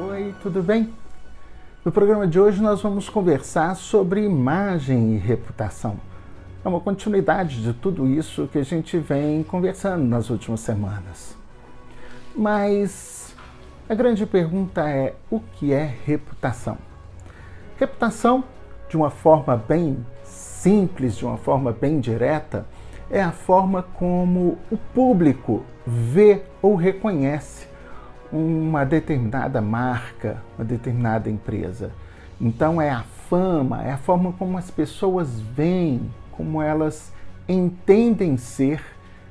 Oi, tudo bem? No programa de hoje nós vamos conversar sobre imagem e reputação. É uma continuidade de tudo isso que a gente vem conversando nas últimas semanas. Mas a grande pergunta é: o que é reputação? Reputação, de uma forma bem simples, de uma forma bem direta, é a forma como o público vê ou reconhece uma determinada marca, uma determinada empresa. Então é a fama, é a forma como as pessoas veem, como elas entendem ser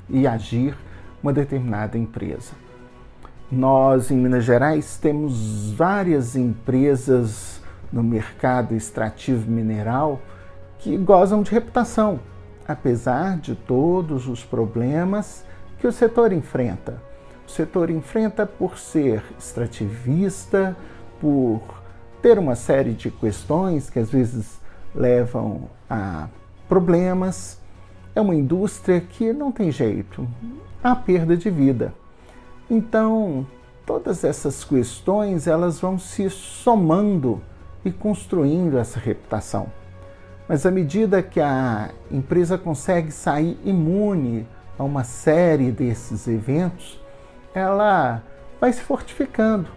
e agir uma determinada empresa. Nós em Minas Gerais temos várias empresas no mercado extrativo mineral que gozam de reputação, apesar de todos os problemas que o setor enfrenta. O setor enfrenta por ser extrativista, por ter uma série de questões que às vezes levam a problemas. É uma indústria que não tem jeito, há perda de vida. Então, todas essas questões elas vão se somando e construindo essa reputação. Mas à medida que a empresa consegue sair imune a uma série desses eventos, ela vai se fortificando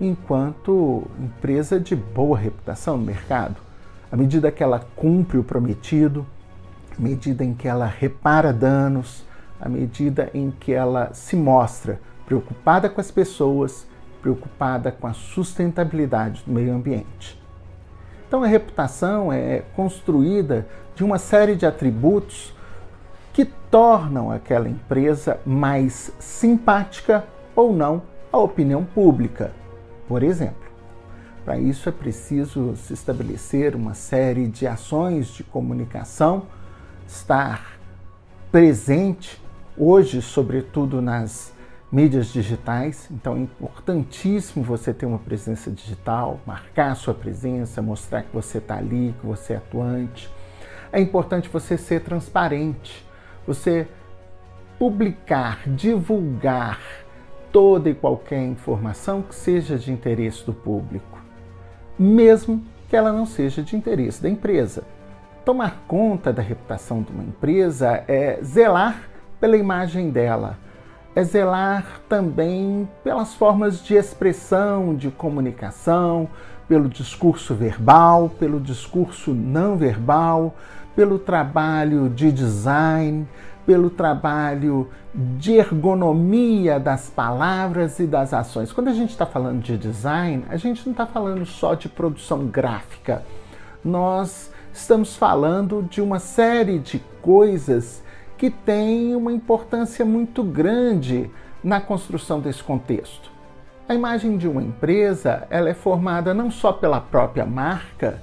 enquanto empresa de boa reputação no mercado. À medida que ela cumpre o prometido, à medida em que ela repara danos, à medida em que ela se mostra preocupada com as pessoas, preocupada com a sustentabilidade do meio ambiente. Então a reputação é construída de uma série de atributos que tornam aquela empresa mais simpática ou não à opinião pública. Por exemplo, para isso é preciso se estabelecer uma série de ações de comunicação, estar presente hoje, sobretudo nas mídias digitais, então é importantíssimo você ter uma presença digital, marcar sua presença, mostrar que você está ali, que você é atuante. É importante você ser transparente, você publicar, divulgar toda e qualquer informação que seja de interesse do público, mesmo que ela não seja de interesse da empresa. Tomar conta da reputação de uma empresa é zelar pela imagem dela é zelar também pelas formas de expressão, de comunicação, pelo discurso verbal, pelo discurso não verbal, pelo trabalho de design, pelo trabalho de ergonomia das palavras e das ações. Quando a gente está falando de design, a gente não está falando só de produção gráfica. Nós estamos falando de uma série de coisas que tem uma importância muito grande na construção desse contexto. A imagem de uma empresa ela é formada não só pela própria marca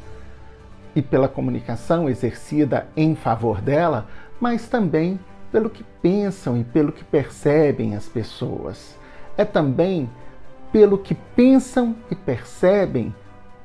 e pela comunicação exercida em favor dela, mas também pelo que pensam e pelo que percebem as pessoas. É também pelo que pensam e percebem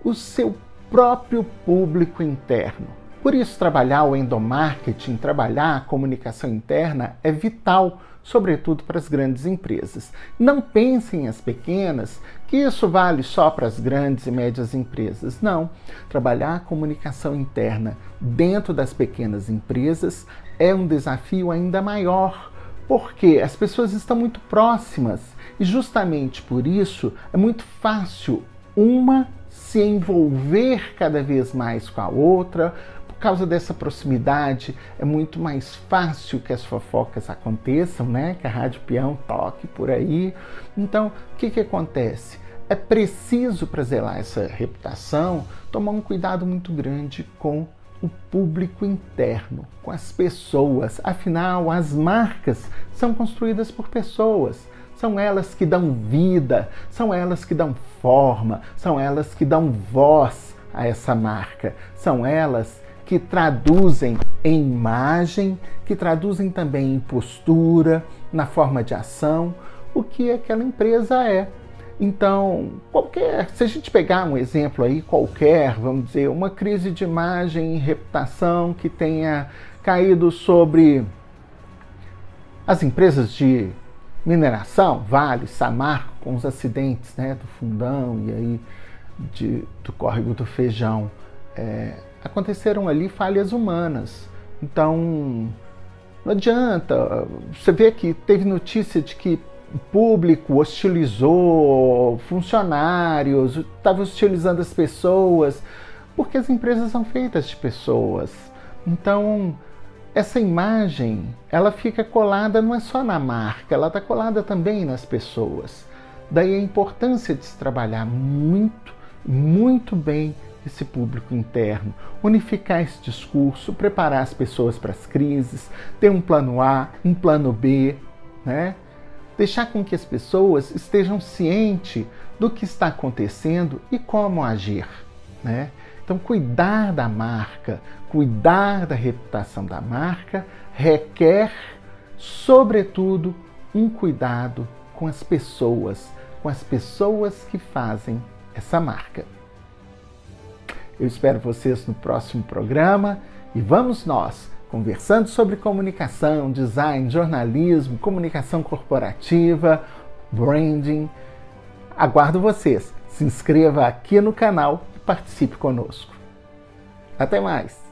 o seu próprio público interno. Por isso, trabalhar o endomarketing, trabalhar a comunicação interna é vital, sobretudo para as grandes empresas. Não pensem as pequenas que isso vale só para as grandes e médias empresas. Não. Trabalhar a comunicação interna dentro das pequenas empresas é um desafio ainda maior, porque as pessoas estão muito próximas e, justamente por isso, é muito fácil uma se envolver cada vez mais com a outra, causa dessa proximidade, é muito mais fácil que as fofocas aconteçam, né? Que a Rádio Peão toque por aí. Então, o que, que acontece? É preciso, para zelar essa reputação, tomar um cuidado muito grande com o público interno, com as pessoas. Afinal, as marcas são construídas por pessoas. São elas que dão vida, são elas que dão forma, são elas que dão voz a essa marca. São elas que traduzem em imagem, que traduzem também em postura, na forma de ação, o que aquela empresa é. Então, qualquer, se a gente pegar um exemplo aí qualquer, vamos dizer, uma crise de imagem e reputação que tenha caído sobre as empresas de mineração, Vale, Samarco, com os acidentes né, do fundão e aí de, do córrego do feijão, é, aconteceram ali falhas humanas. Então, não adianta. Você vê que teve notícia de que o público hostilizou funcionários, estava hostilizando as pessoas, porque as empresas são feitas de pessoas. Então, essa imagem, ela fica colada não é só na marca, ela está colada também nas pessoas. Daí a importância de se trabalhar muito, muito bem esse público interno, unificar esse discurso, preparar as pessoas para as crises, ter um plano A, um plano B, né? Deixar com que as pessoas estejam cientes do que está acontecendo e como agir, né? Então, cuidar da marca, cuidar da reputação da marca requer, sobretudo, um cuidado com as pessoas, com as pessoas que fazem essa marca. Eu espero vocês no próximo programa e vamos nós conversando sobre comunicação, design, jornalismo, comunicação corporativa, branding. Aguardo vocês. Se inscreva aqui no canal participe conosco. Até mais!